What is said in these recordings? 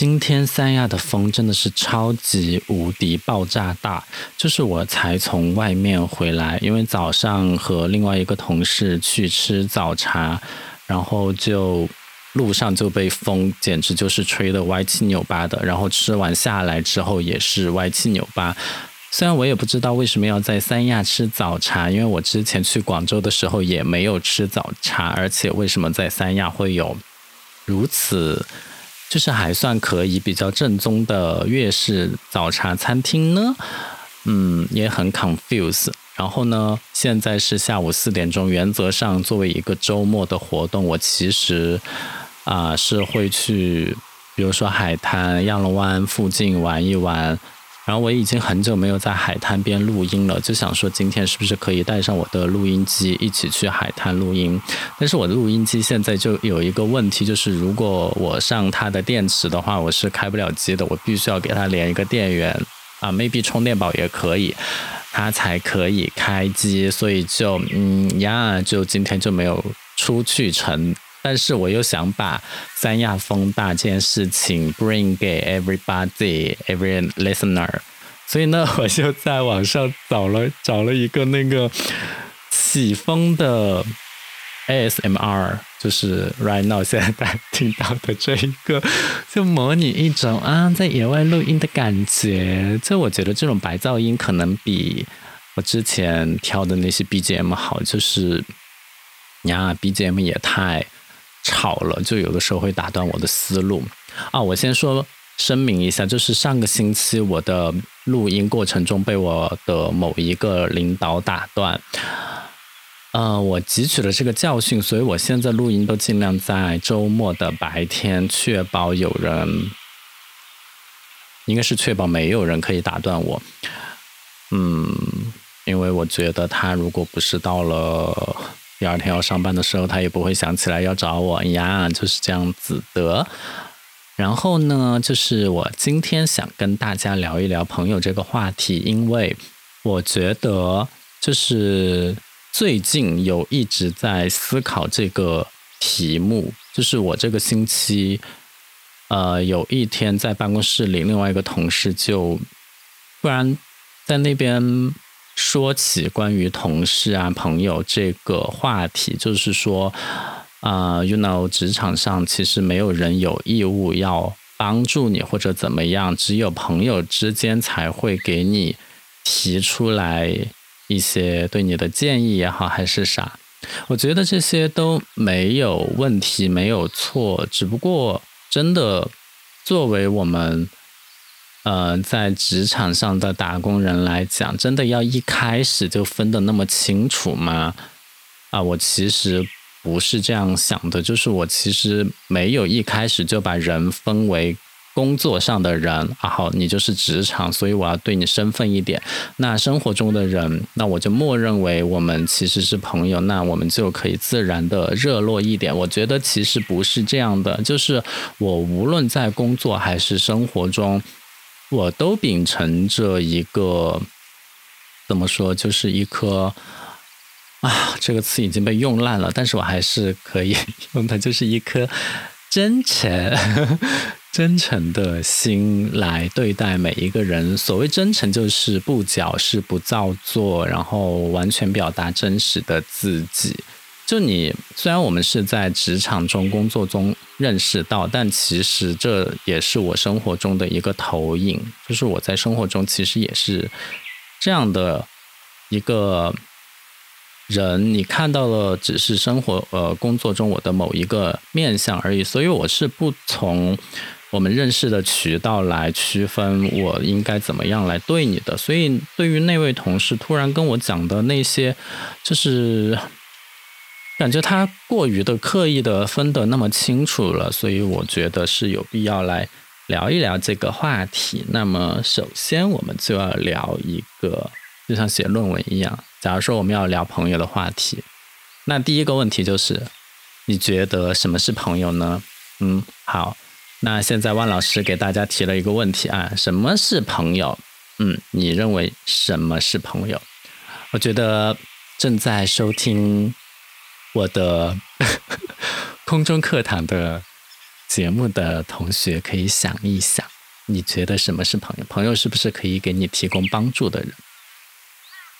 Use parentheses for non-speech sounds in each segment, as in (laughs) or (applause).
今天三亚的风真的是超级无敌爆炸大，就是我才从外面回来，因为早上和另外一个同事去吃早茶，然后就路上就被风简直就是吹得歪七扭八的，然后吃完下来之后也是歪七扭八。虽然我也不知道为什么要在三亚吃早茶，因为我之前去广州的时候也没有吃早茶，而且为什么在三亚会有如此？就是还算可以比较正宗的粤式早茶餐厅呢，嗯，也很 confuse。然后呢，现在是下午四点钟，原则上作为一个周末的活动，我其实啊是会去，比如说海滩、亚龙湾附近玩一玩。然后我已经很久没有在海滩边录音了，就想说今天是不是可以带上我的录音机一起去海滩录音？但是我的录音机现在就有一个问题，就是如果我上它的电池的话，我是开不了机的，我必须要给它连一个电源啊，maybe 充电宝也可以，它才可以开机。所以就嗯呀，就今天就没有出去成。但是我又想把三亚风大这件事情 bring 给 everybody every listener，所以呢，我就在网上找了 (laughs) 找了一个那个起风的 ASMR，就是 right now 现在大家听到的这一个，(laughs) 就模拟一种啊在野外录音的感觉。就我觉得这种白噪音可能比我之前挑的那些 BGM 好，就是呀 BGM 也太。吵了，就有的时候会打断我的思路啊！我先说声明一下，就是上个星期我的录音过程中被我的某一个领导打断，呃，我汲取了这个教训，所以我现在录音都尽量在周末的白天，确保有人，应该是确保没有人可以打断我。嗯，因为我觉得他如果不是到了。第二天要上班的时候，他也不会想起来要找我呀，就是这样子的。然后呢，就是我今天想跟大家聊一聊朋友这个话题，因为我觉得就是最近有一直在思考这个题目。就是我这个星期，呃，有一天在办公室里，另外一个同事就突然在那边。说起关于同事啊、朋友这个话题，就是说，啊，you know，职场上其实没有人有义务要帮助你或者怎么样，只有朋友之间才会给你提出来一些对你的建议也好，还是啥。我觉得这些都没有问题，没有错，只不过真的作为我们。呃，在职场上的打工人来讲，真的要一开始就分的那么清楚吗？啊，我其实不是这样想的，就是我其实没有一开始就把人分为工作上的人啊，好，你就是职场，所以我要对你身份一点。那生活中的人，那我就默认为我们其实是朋友，那我们就可以自然的热络一点。我觉得其实不是这样的，就是我无论在工作还是生活中。我都秉承着一个怎么说，就是一颗啊，这个词已经被用烂了，但是我还是可以用它，就是一颗真诚、(laughs) 真诚的心来对待每一个人。所谓真诚，就是不矫饰、不造作，然后完全表达真实的自己。就你，虽然我们是在职场中、工作中认识到，但其实这也是我生活中的一个投影。就是我在生活中其实也是这样的一个人，你看到了只是生活呃工作中我的某一个面相而已。所以我是不从我们认识的渠道来区分我应该怎么样来对你的。所以对于那位同事突然跟我讲的那些，就是。感觉他过于的刻意的分得那么清楚了，所以我觉得是有必要来聊一聊这个话题。那么，首先我们就要聊一个，就像写论文一样。假如说我们要聊朋友的话题，那第一个问题就是，你觉得什么是朋友呢？嗯，好，那现在万老师给大家提了一个问题啊，什么是朋友？嗯，你认为什么是朋友？我觉得正在收听。我的 (laughs) 空中课堂的节目的同学可以想一想，你觉得什么是朋友？朋友是不是可以给你提供帮助的人？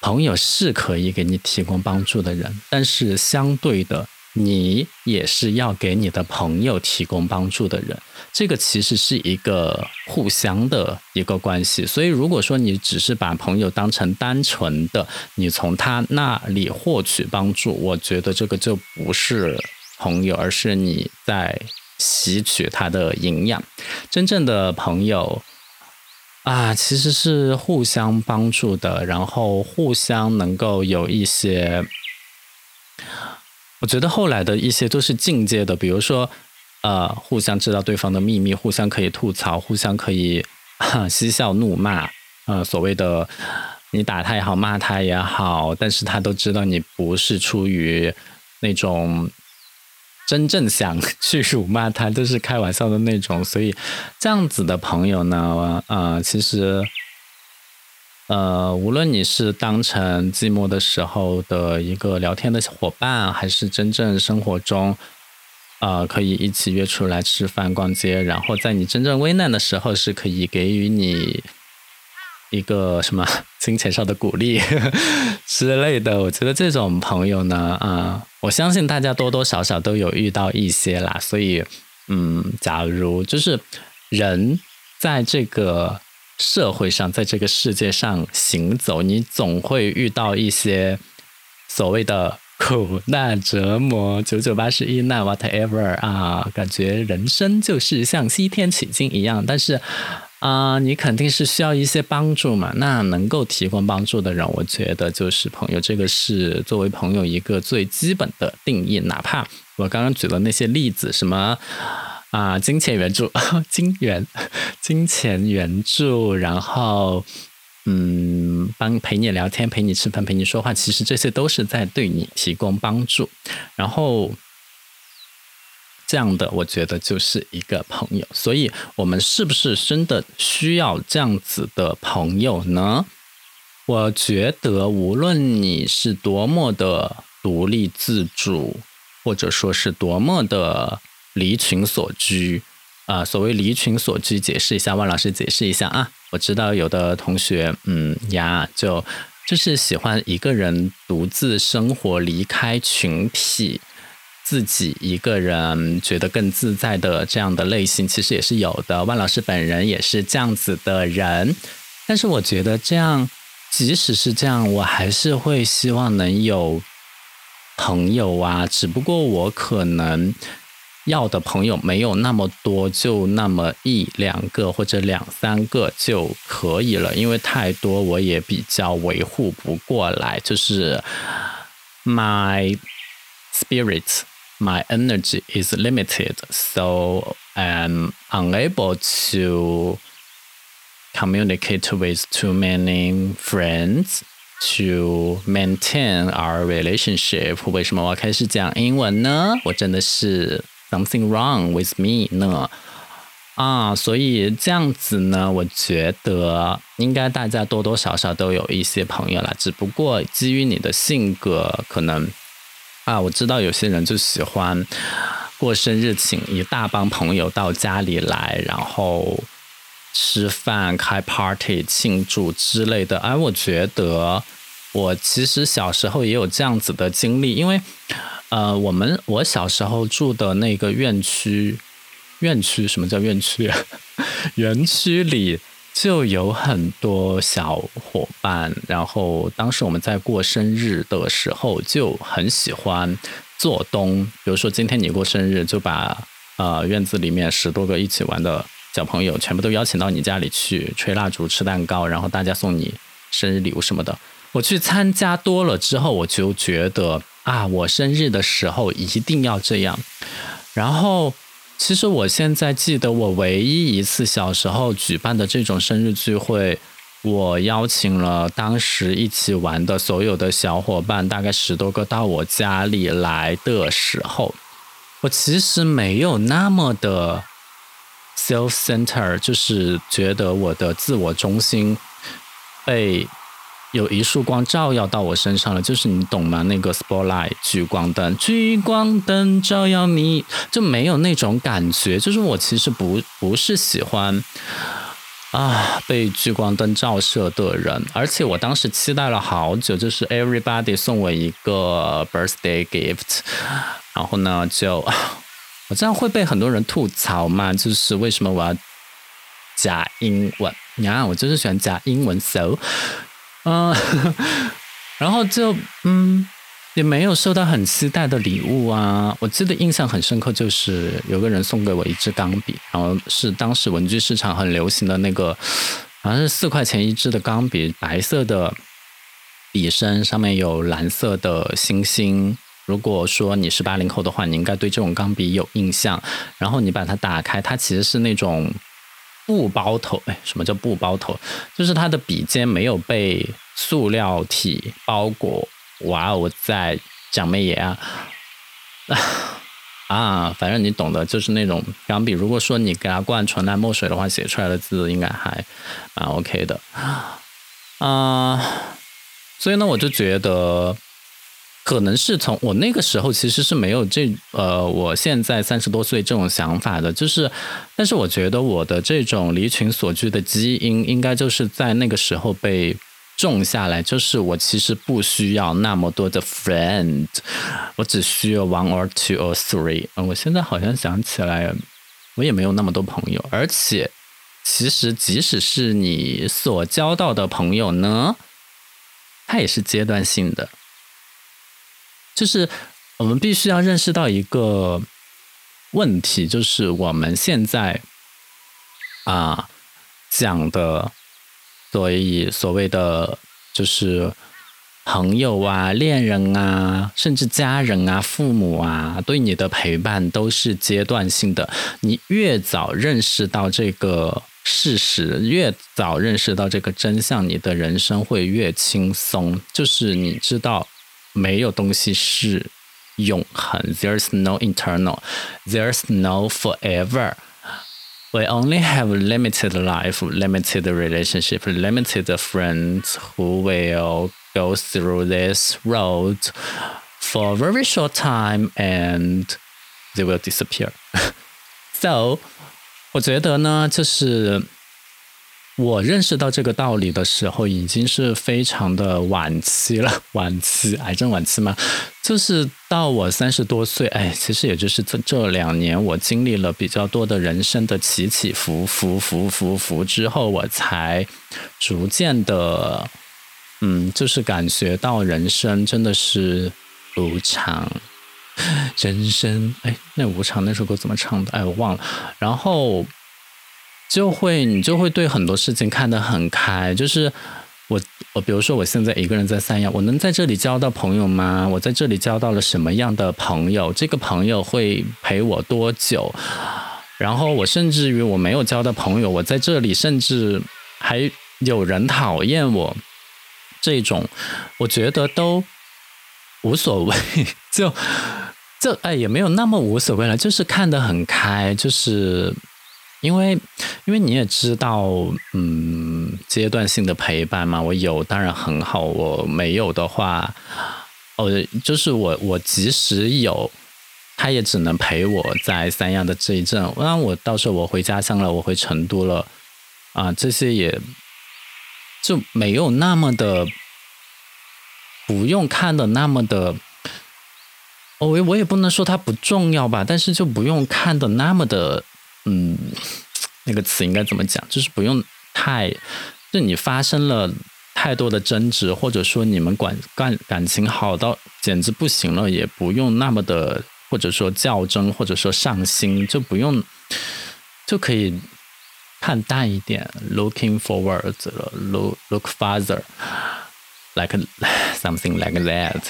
朋友是可以给你提供帮助的人，但是相对的。你也是要给你的朋友提供帮助的人，这个其实是一个互相的一个关系。所以，如果说你只是把朋友当成单纯的你从他那里获取帮助，我觉得这个就不是朋友，而是你在吸取他的营养。真正的朋友啊，其实是互相帮助的，然后互相能够有一些。我觉得后来的一些都是进阶的，比如说，呃，互相知道对方的秘密，互相可以吐槽，互相可以 (laughs) 嬉笑怒骂，呃，所谓的你打他也好，骂他也好，但是他都知道你不是出于那种真正想去辱骂他，都是开玩笑的那种，所以这样子的朋友呢，呃，其实。呃，无论你是当成寂寞的时候的一个聊天的伙伴，还是真正生活中，呃，可以一起约出来吃饭、逛街，然后在你真正危难的时候，是可以给予你一个什么 (laughs) 金钱上的鼓励 (laughs) 之类的。我觉得这种朋友呢，啊，我相信大家多多少少都有遇到一些啦。所以，嗯，假如就是人在这个。社会上，在这个世界上行走，你总会遇到一些所谓的苦难折磨、九九八十一难，whatever 啊，感觉人生就是像西天取经一样。但是啊，你肯定是需要一些帮助嘛。那能够提供帮助的人，我觉得就是朋友。这个是作为朋友一个最基本的定义。哪怕我刚刚举的那些例子，什么。啊，金钱援助，(laughs) 金援，金钱援助，然后，嗯，帮陪你聊天，陪你吃饭，陪你说话，其实这些都是在对你提供帮助。然后，这样的，我觉得就是一个朋友。所以，我们是不是真的需要这样子的朋友呢？我觉得，无论你是多么的独立自主，或者说是多么的。离群所居，啊，所谓离群所居，解释一下，万老师解释一下啊。我知道有的同学，嗯呀，就就是喜欢一个人独自生活，离开群体，自己一个人觉得更自在的这样的类型，其实也是有的。万老师本人也是这样子的人，但是我觉得这样，即使是这样，我还是会希望能有朋友啊，只不过我可能。要的朋友没有那么多，就那么一两个或者两三个就可以了，因为太多我也比较维护不过来。就是 my spirit, my energy is limited, so I'm unable to communicate with too many friends to maintain our relationship。为什么我要开始讲英文呢？我真的是。 Something wrong with me 呢？啊，所以这样子呢，我觉得应该大家多多少少都有一些朋友啦。只不过基于你的性格，可能啊，我知道有些人就喜欢过生日，请一大帮朋友到家里来，然后吃饭、开 party 庆祝之类的。哎，我觉得我其实小时候也有这样子的经历，因为。呃，我们我小时候住的那个院区，院区什么叫院区？(laughs) 园区里就有很多小伙伴，然后当时我们在过生日的时候就很喜欢做东，比如说今天你过生日，就把呃院子里面十多个一起玩的小朋友全部都邀请到你家里去吹蜡烛、吃蛋糕，然后大家送你生日礼物什么的。我去参加多了之后，我就觉得。啊，我生日的时候一定要这样。然后，其实我现在记得我唯一一次小时候举办的这种生日聚会，我邀请了当时一起玩的所有的小伙伴，大概十多个到我家里来的时候，我其实没有那么的 self center，就是觉得我的自我中心被。有一束光照耀到我身上了，就是你懂吗？那个 spotlight 聚光灯，聚光灯照耀你，就没有那种感觉。就是我其实不不是喜欢啊被聚光灯照射的人，而且我当时期待了好久，就是 everybody 送我一个 birthday gift，然后呢，就 (laughs) 我这样会被很多人吐槽嘛？就是为什么我要加英文？你看，我就是喜欢加英文，so。嗯，(laughs) 然后就嗯，也没有收到很期待的礼物啊。我记得印象很深刻，就是有个人送给我一支钢笔，然后是当时文具市场很流行的那个，好像是四块钱一支的钢笔，白色的笔身，上面有蓝色的星星。如果说你是八零后的话，你应该对这种钢笔有印象。然后你把它打开，它其实是那种。布包头，哎，什么叫布包头？就是它的笔尖没有被塑料体包裹。哇，我在讲妹爷啊！(laughs) 啊，反正你懂的，就是那种钢笔。如果说你给它灌纯蓝墨水的话，写出来的字应该还蛮 OK 的。啊，所以呢，我就觉得。可能是从我那个时候其实是没有这呃，我现在三十多岁这种想法的，就是，但是我觉得我的这种离群所居的基因，应该就是在那个时候被种下来，就是我其实不需要那么多的 friend，我只需要 one or two or three。嗯，我现在好像想起来，我也没有那么多朋友，而且其实即使是你所交到的朋友呢，它也是阶段性的。就是我们必须要认识到一个问题，就是我们现在啊讲的，所以所谓的就是朋友啊、恋人啊，甚至家人啊、父母啊，对你的陪伴都是阶段性的。你越早认识到这个事实，越早认识到这个真相，你的人生会越轻松。就是你知道。没有东西是永恒，There's no eternal, There's no forever. We only have limited life, limited relationship, limited friends who will go through this road for a very short time and they will disappear. (laughs) so，我觉得呢，就是。 我认识到这个道理的时候，已经是非常的晚期了。(laughs) 晚期，癌症晚期吗？就是到我三十多岁，哎，其实也就是这这两年，我经历了比较多的人生的起起伏伏伏伏伏之后，我才逐渐的，嗯，就是感觉到人生真的是无常。(sighs) 人生，哎，那无常那首歌怎么唱的？哎，我忘了。然后。就会，你就会对很多事情看得很开。就是我，我比如说，我现在一个人在三亚，我能在这里交到朋友吗？我在这里交到了什么样的朋友？这个朋友会陪我多久？然后我甚至于我没有交到朋友，我在这里甚至还有人讨厌我，这种我觉得都无所谓。(laughs) 就就哎，也没有那么无所谓了，就是看得很开，就是。因为，因为你也知道，嗯，阶段性的陪伴嘛，我有当然很好，我没有的话，哦，就是我我即使有，他也只能陪我在三亚的这一阵。那我到时候我回家乡了，我回成都了，啊，这些也就没有那么的，不用看的那么的，我我也不能说它不重要吧，但是就不用看的那么的。嗯，那个词应该怎么讲？就是不用太，就你发生了太多的争执，或者说你们感感感情好到简直不行了，也不用那么的，或者说较真，或者说上心，就不用，就可以看淡一点，looking forward 了，look look farther，like (laughs) something like that。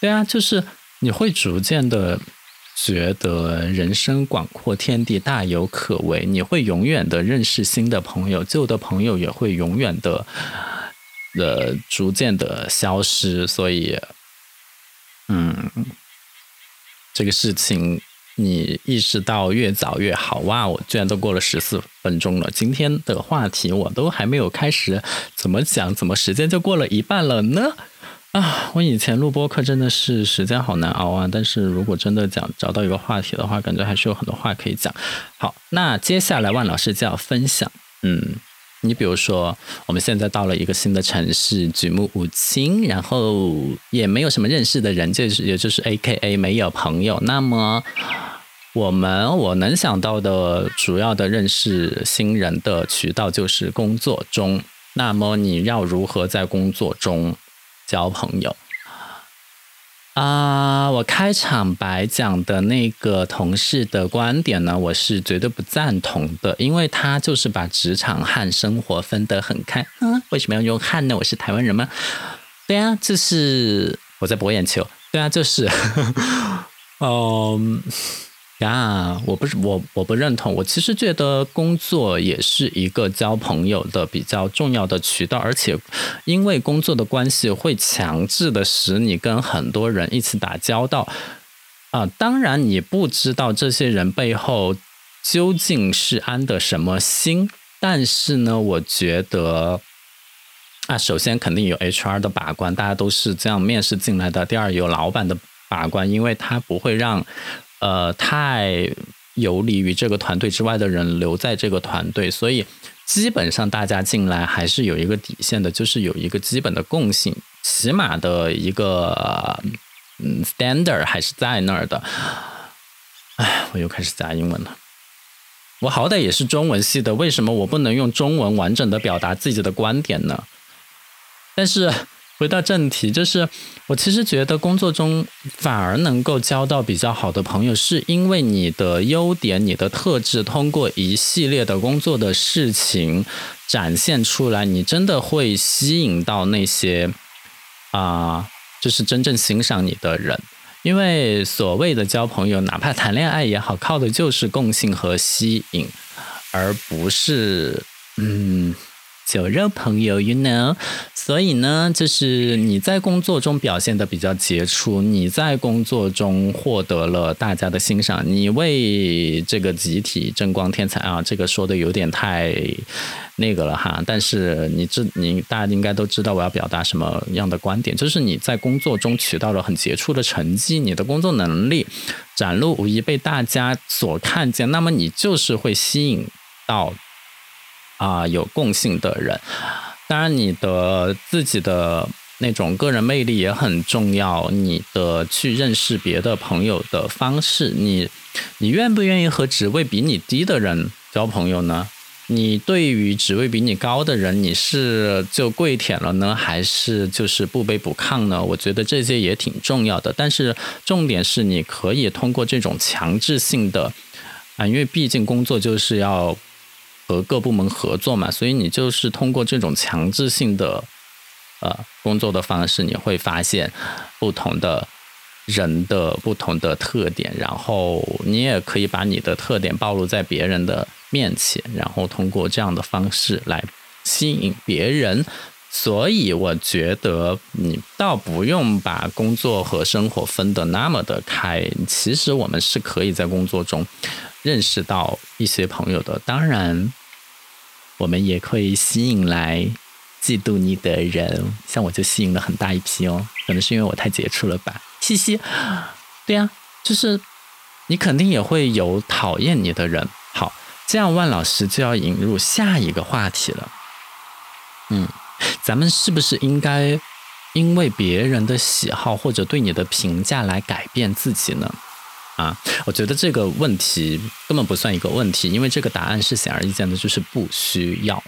对啊，就是你会逐渐的。觉得人生广阔，天地大有可为。你会永远的认识新的朋友，旧的朋友也会永远的呃逐渐的消失。所以，嗯，这个事情你意识到越早越好。哇，我居然都过了十四分钟了，今天的话题我都还没有开始，怎么讲？怎么时间就过了一半了呢？啊，我以前录播课真的是时间好难熬啊！但是如果真的讲找到一个话题的话，感觉还是有很多话可以讲。好，那接下来万老师就要分享，嗯。你比如说，我们现在到了一个新的城市，举目无亲，然后也没有什么认识的人，就是也就是 A K A 没有朋友。那么，我们我能想到的主要的认识新人的渠道就是工作中。那么，你要如何在工作中交朋友？啊，我开场白讲的那个同事的观点呢，我是绝对不赞同的，因为他就是把职场和生活分得很开。嗯，为什么要用汉呢？我是台湾人吗？对啊，这是我在博眼球。对啊，就是，(laughs) 嗯。呀，我不是我我不认同。我其实觉得工作也是一个交朋友的比较重要的渠道，而且因为工作的关系，会强制的使你跟很多人一起打交道。啊，当然你不知道这些人背后究竟是安的什么心，但是呢，我觉得啊，首先肯定有 HR 的把关，大家都是这样面试进来的。第二，有老板的把关，因为他不会让。呃，太游离于这个团队之外的人留在这个团队，所以基本上大家进来还是有一个底线的，就是有一个基本的共性，起码的一个嗯 standard 还是在那儿的。哎，我又开始加英文了。我好歹也是中文系的，为什么我不能用中文完整的表达自己的观点呢？但是。回到正题，就是我其实觉得工作中反而能够交到比较好的朋友，是因为你的优点、你的特质通过一系列的工作的事情展现出来，你真的会吸引到那些啊，就是真正欣赏你的人。因为所谓的交朋友，哪怕谈恋爱也好，靠的就是共性和吸引，而不是嗯。酒肉朋友，you know，所以呢，就是你在工作中表现的比较杰出，你在工作中获得了大家的欣赏，你为这个集体争光添彩啊，这个说的有点太那个了哈。但是你知，你大家应该都知道我要表达什么样的观点，就是你在工作中取到了很杰出的成绩，你的工作能力展露无遗，被大家所看见，那么你就是会吸引到。啊，有共性的人，当然你的自己的那种个人魅力也很重要。你的去认识别的朋友的方式，你你愿不愿意和职位比你低的人交朋友呢？你对于职位比你高的人，你是就跪舔了呢，还是就是不卑不亢呢？我觉得这些也挺重要的。但是重点是，你可以通过这种强制性的啊，因为毕竟工作就是要。和各部门合作嘛，所以你就是通过这种强制性的呃工作的方式，你会发现不同的人的不同的特点，然后你也可以把你的特点暴露在别人的面前，然后通过这样的方式来吸引别人。所以我觉得你倒不用把工作和生活分得那么的开，其实我们是可以在工作中认识到一些朋友的，当然。我们也可以吸引来嫉妒你的人，像我就吸引了很大一批哦，可能是因为我太杰出了吧，嘻嘻。对呀，就是你肯定也会有讨厌你的人。好，这样万老师就要引入下一个话题了。嗯，咱们是不是应该因为别人的喜好或者对你的评价来改变自己呢？啊，我觉得这个问题根本不算一个问题，因为这个答案是显而易见的，就是不需要。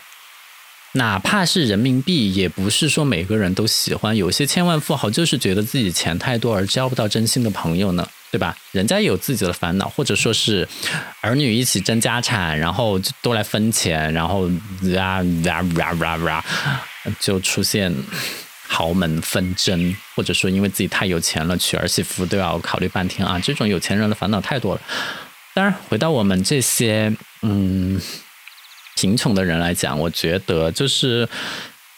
哪怕是人民币，也不是说每个人都喜欢。有些千万富豪就是觉得自己钱太多而交不到真心的朋友呢，对吧？人家有自己的烦恼，或者说是儿女一起争家产，然后都来分钱，然后，就出现。豪门纷争，或者说因为自己太有钱了，娶儿媳妇都要考虑半天啊！这种有钱人的烦恼太多了。当然，回到我们这些嗯贫穷的人来讲，我觉得就是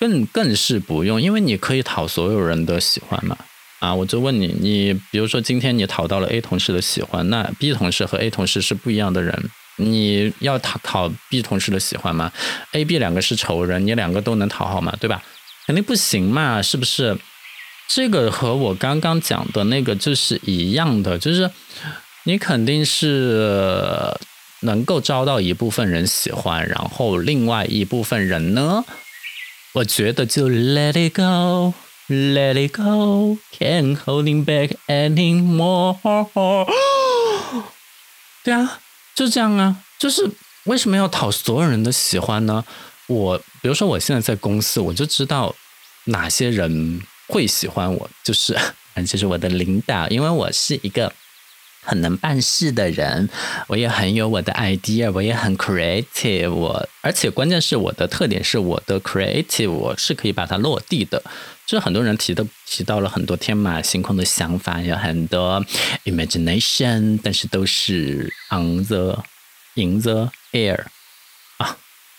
更更是不用，因为你可以讨所有人的喜欢嘛。啊，我就问你，你比如说今天你讨到了 A 同事的喜欢，那 B 同事和 A 同事是不一样的人，你要讨讨 B 同事的喜欢吗？A、B 两个是仇人，你两个都能讨好吗？对吧？肯定不行嘛，是不是？这个和我刚刚讲的那个就是一样的，就是你肯定是能够招到一部分人喜欢，然后另外一部分人呢，我觉得就 let it go，let it go，can't holding back anymore。(gasps) 对啊，就这样啊，就是为什么要讨所有人的喜欢呢？我比如说我现在在公司，我就知道哪些人。会喜欢我，就是 (laughs) 嗯，就是我的领导，因为我是一个很能办事的人，我也很有我的 idea，我也很 creative，我而且关键是我的特点是我的 creative，我是可以把它落地的。就是很多人提的提到了很多天马行空的想法，有很多 imagination，但是都是 on the in the air。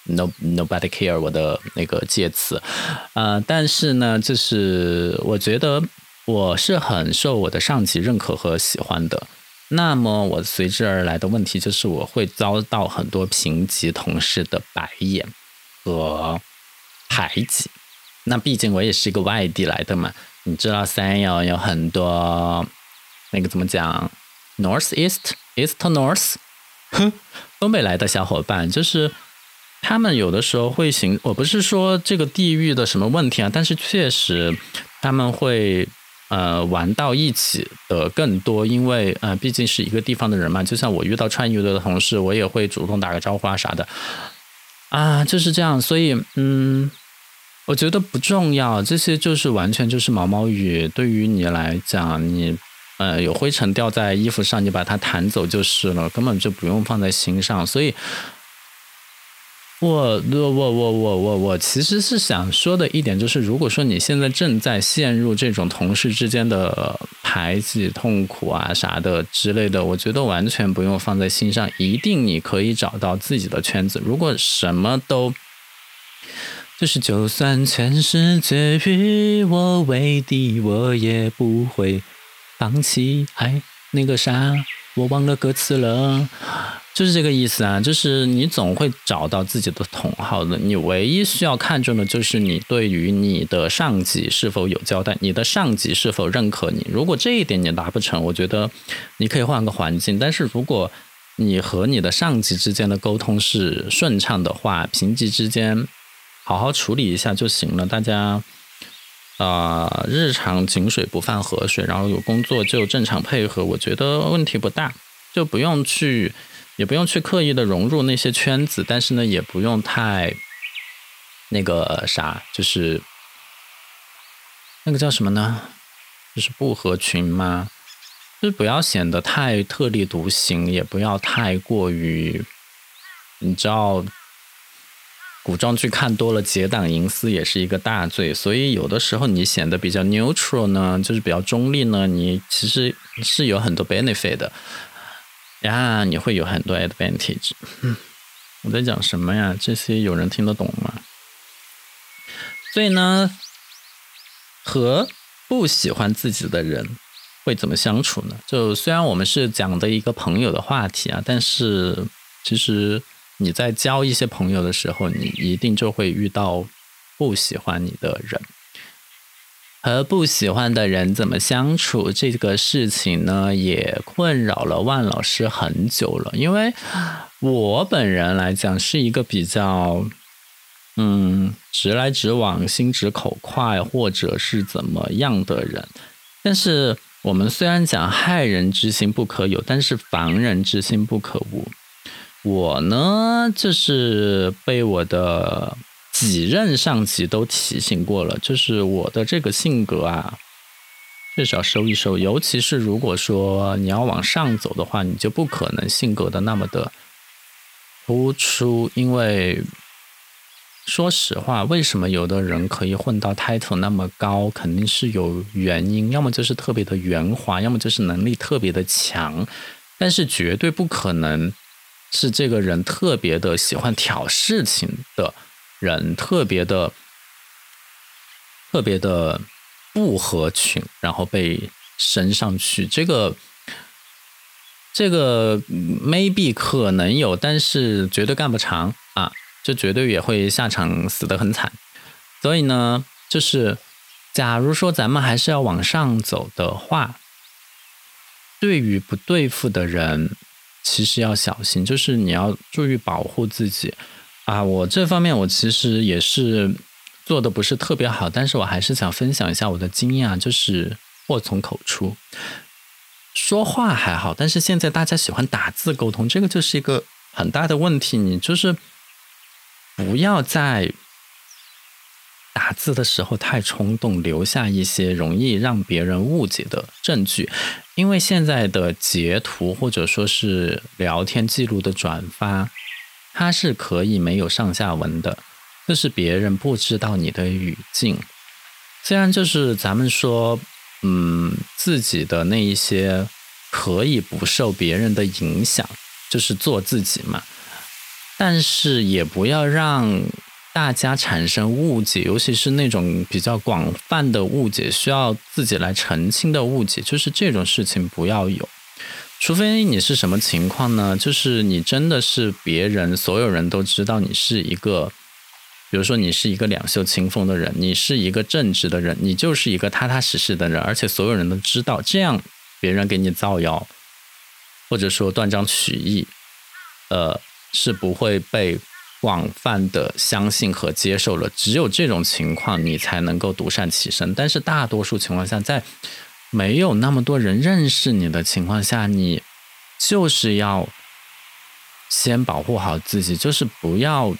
No, nobody care 我的那个介词，呃，但是呢，就是我觉得我是很受我的上级认可和喜欢的。那么我随之而来的问题就是，我会遭到很多平级同事的白眼和排挤。那毕竟我也是一个外地来的嘛，你知道三幺有很多那个怎么讲，North East East North，哼，东北来的小伙伴就是。他们有的时候会行，我不是说这个地域的什么问题啊，但是确实他们会呃玩到一起的更多，因为呃毕竟是一个地方的人嘛。就像我遇到川渝的同事，我也会主动打个招呼啊啥的啊，就是这样。所以嗯，我觉得不重要，这些就是完全就是毛毛雨。对于你来讲，你呃有灰尘掉在衣服上，你把它弹走就是了，根本就不用放在心上。所以。我我我我我我其实是想说的一点就是，如果说你现在正在陷入这种同事之间的排挤、痛苦啊啥的之类的，我觉得完全不用放在心上，一定你可以找到自己的圈子。如果什么都就是，就算全世界与我为敌，我也不会放弃。哎，那个啥，我忘了歌词了。就是这个意思啊，就是你总会找到自己的同好的。你唯一需要看重的就是你对于你的上级是否有交代，你的上级是否认可你。如果这一点你达不成，我觉得你可以换个环境。但是如果你和你的上级之间的沟通是顺畅的话，平级之间好好处理一下就行了。大家啊，日常井水不犯河水，然后有工作就正常配合，我觉得问题不大，就不用去。也不用去刻意的融入那些圈子，但是呢，也不用太那个啥，就是那个叫什么呢？就是不合群吗，就是不要显得太特立独行，也不要太过于，你知道，古装剧看多了，结党营私也是一个大罪。所以有的时候你显得比较 neutral 呢，就是比较中立呢，你其实是有很多 benefit 的。呀，你会有很多 advantage。我在讲什么呀？这些有人听得懂吗？所以呢，和不喜欢自己的人会怎么相处呢？就虽然我们是讲的一个朋友的话题啊，但是其实你在交一些朋友的时候，你一定就会遇到不喜欢你的人。和不喜欢的人怎么相处这个事情呢，也困扰了万老师很久了。因为我本人来讲是一个比较，嗯，直来直往、心直口快，或者是怎么样的人。但是我们虽然讲害人之心不可有，但是防人之心不可无。我呢，就是被我的。几任上级都提醒过了，就是我的这个性格啊，确实要收一收。尤其是如果说你要往上走的话，你就不可能性格的那么的突出。因为说实话，为什么有的人可以混到 title 那么高，肯定是有原因。要么就是特别的圆滑，要么就是能力特别的强，但是绝对不可能是这个人特别的喜欢挑事情的。人特别的、特别的不合群，然后被升上去。这个这个 maybe 可能有，但是绝对干不长啊，就绝对也会下场死得很惨。所以呢，就是假如说咱们还是要往上走的话，对于不对付的人，其实要小心，就是你要注意保护自己啊。我这方面我其实也是做的不是特别好，但是我还是想分享一下我的经验啊，就是祸从口出。说话还好，但是现在大家喜欢打字沟通，这个就是一个很大的问题。你就是不要在打字的时候太冲动，留下一些容易让别人误解的证据，因为现在的截图或者说是聊天记录的转发，它是可以没有上下文的，就是别人不知道你的语境。虽然就是咱们说。嗯，自己的那一些可以不受别人的影响，就是做自己嘛。但是也不要让大家产生误解，尤其是那种比较广泛的误解，需要自己来澄清的误解，就是这种事情不要有。除非你是什么情况呢？就是你真的是别人所有人都知道你是一个。比如说，你是一个两袖清风的人，你是一个正直的人，你就是一个踏踏实实的人，而且所有人都知道，这样别人给你造谣，或者说断章取义，呃，是不会被广泛的相信和接受了。只有这种情况，你才能够独善其身。但是大多数情况下，在没有那么多人认识你的情况下，你就是要先保护好自己，就是不要。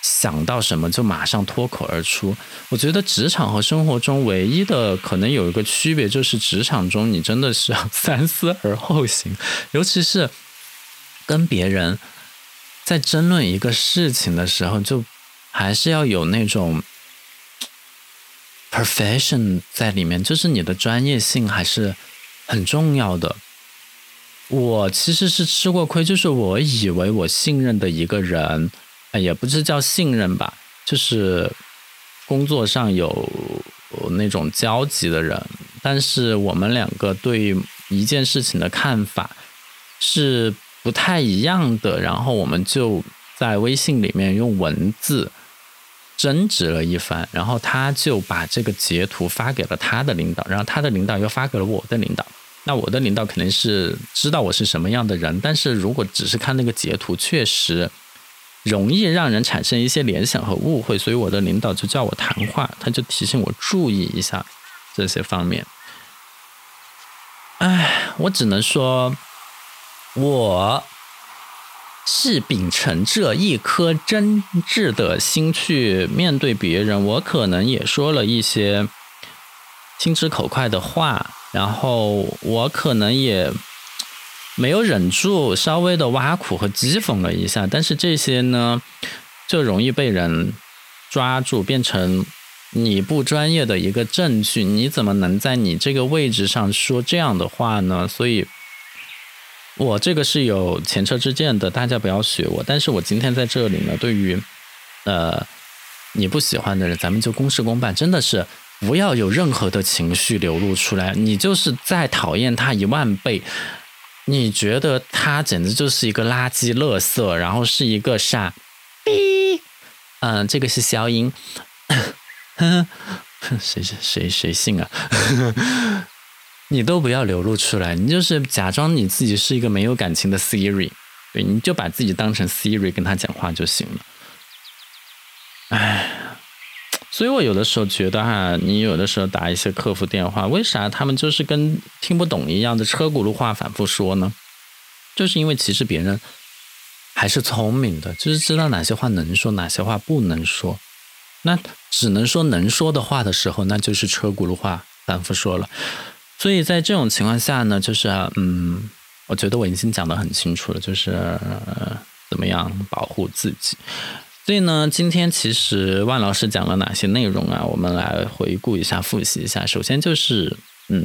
想到什么就马上脱口而出。我觉得职场和生活中唯一的可能有一个区别，就是职场中你真的是要三思而后行，尤其是跟别人在争论一个事情的时候，就还是要有那种 profession 在里面，就是你的专业性还是很重要的。我其实是吃过亏，就是我以为我信任的一个人。也不是叫信任吧，就是工作上有那种交集的人，但是我们两个对一件事情的看法是不太一样的，然后我们就在微信里面用文字争执了一番，然后他就把这个截图发给了他的领导，然后他的领导又发给了我的领导，那我的领导肯定是知道我是什么样的人，但是如果只是看那个截图，确实。容易让人产生一些联想和误会，所以我的领导就叫我谈话，他就提醒我注意一下这些方面。哎，我只能说，我是秉承着一颗真挚的心去面对别人，我可能也说了一些心直口快的话，然后我可能也。没有忍住，稍微的挖苦和讥讽了一下，但是这些呢，就容易被人抓住，变成你不专业的一个证据。你怎么能在你这个位置上说这样的话呢？所以，我这个是有前车之鉴的，大家不要学我。但是我今天在这里呢，对于呃你不喜欢的人，咱们就公事公办，真的是不要有任何的情绪流露出来。你就是再讨厌他一万倍。你觉得他简直就是一个垃圾、垃圾，然后是一个傻逼。嗯，这个是消音。(laughs) 谁谁谁谁信啊？(laughs) 你都不要流露出来，你就是假装你自己是一个没有感情的 Siri，对，你就把自己当成 Siri 跟他讲话就行了。哎。所以我有的时候觉得哈，你有的时候打一些客服电话，为啥他们就是跟听不懂一样的车轱辘话反复说呢？就是因为其实别人还是聪明的，就是知道哪些话能说，哪些话不能说。那只能说能说的话的时候，那就是车轱辘话反复说了。所以在这种情况下呢，就是嗯，我觉得我已经讲得很清楚了，就是怎么样保护自己。所以呢，今天其实万老师讲了哪些内容啊？我们来回顾一下，复习一下。首先就是，嗯，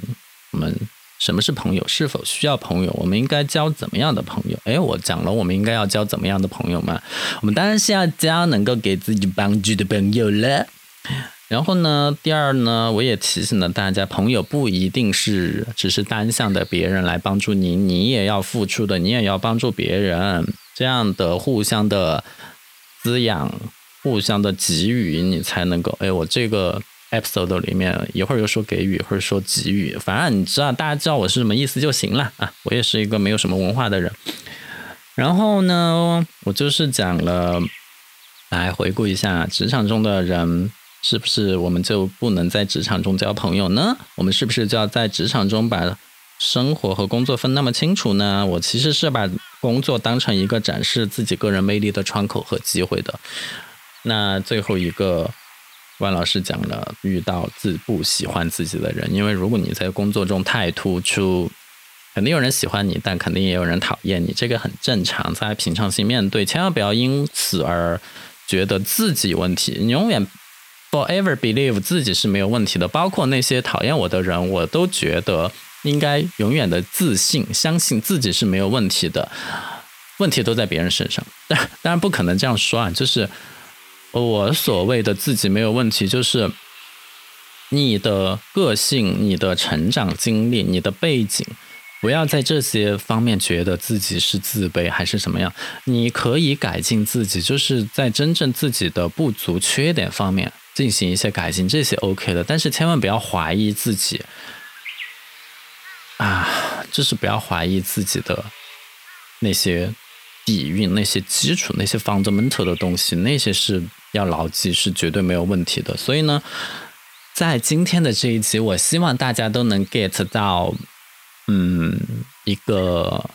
我们什么是朋友？是否需要朋友？我们应该交怎么样的朋友？哎，我讲了，我们应该要交怎么样的朋友嘛？我们当然是要交能够给自己帮助的朋友了。然后呢，第二呢，我也提醒了大家，朋友不一定是只是单向的，别人来帮助你，你也要付出的，你也要帮助别人，这样的互相的滋养，互相的给予，你才能够。哎，我这个 episode 里面一会儿又说给予，一会儿说给予，反正你知道，大家知道我是什么意思就行了啊。我也是一个没有什么文化的人。然后呢，我就是讲了，来回顾一下职场中的人。是不是我们就不能在职场中交朋友呢？我们是不是就要在职场中把生活和工作分那么清楚呢？我其实是把工作当成一个展示自己个人魅力的窗口和机会的。那最后一个，万老师讲了，遇到自不喜欢自己的人，因为如果你在工作中太突出，肯定有人喜欢你，但肯定也有人讨厌你，这个很正常，在平常心面对，千万不要因此而觉得自己问题，你永远。Forever believe 自己是没有问题的，包括那些讨厌我的人，我都觉得应该永远的自信，相信自己是没有问题的。问题都在别人身上，但 (laughs) 当然不可能这样说啊。就是我所谓的自己没有问题，就是你的个性、你的成长经历、你的背景，不要在这些方面觉得自己是自卑还是什么样。你可以改进自己，就是在真正自己的不足、缺点方面。进行一些改进，这些 OK 的，但是千万不要怀疑自己啊，就是不要怀疑自己的那些底蕴、那些基础、那些 fundamental 的东西，那些是要牢记，是绝对没有问题的。所以呢，在今天的这一集，我希望大家都能 get 到，嗯，一个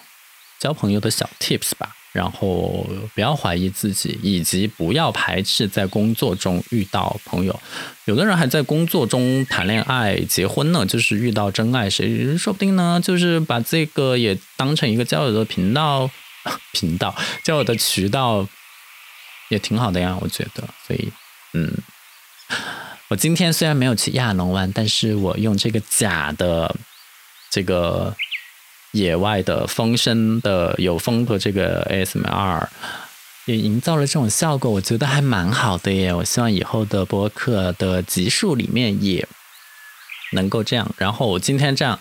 交朋友的小 tips 吧。然后不要怀疑自己，以及不要排斥在工作中遇到朋友。有的人还在工作中谈恋爱、结婚呢，就是遇到真爱，谁说不定呢？就是把这个也当成一个交友的频道，(laughs) 频道交友的渠道也挺好的呀，我觉得。所以，嗯，我今天虽然没有去亚龙湾，但是我用这个假的这个。野外的风声的有风的这个 ASMR 也营造了这种效果，我觉得还蛮好的耶。我希望以后的播客的集数里面也能够这样。然后我今天这样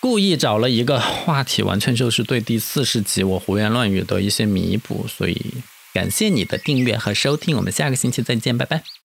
故意找了一个话题，完全就是对第四十集我胡言乱语的一些弥补。所以感谢你的订阅和收听，我们下个星期再见，拜拜。